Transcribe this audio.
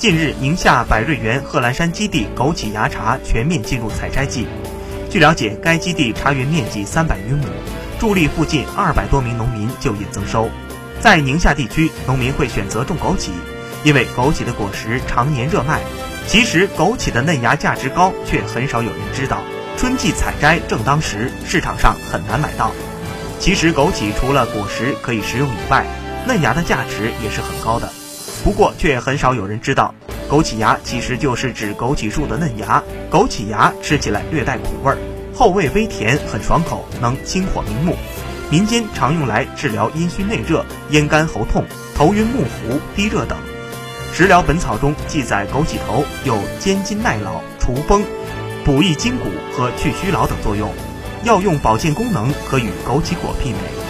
近日，宁夏百瑞园贺兰山基地枸杞芽茶全面进入采摘季。据了解，该基地茶园面积三百余亩，助力附近二百多名农民就业增收。在宁夏地区，农民会选择种枸杞，因为枸杞的果实常年热卖。其实，枸杞的嫩芽价值高，却很少有人知道。春季采摘正当时，市场上很难买到。其实，枸杞除了果实可以食用以外，嫩芽的价值也是很高的。不过，却很少有人知道，枸杞芽其实就是指枸杞树的嫩芽。枸杞芽吃起来略带苦味儿，后味微甜，很爽口，能清火明目。民间常用来治疗阴虚内热、咽干喉痛、头晕目糊、低热等。《食疗本草》中记载，枸杞头有坚筋耐老、除风、补益筋骨和去虚劳等作用，药用保健功能可与枸杞果媲美。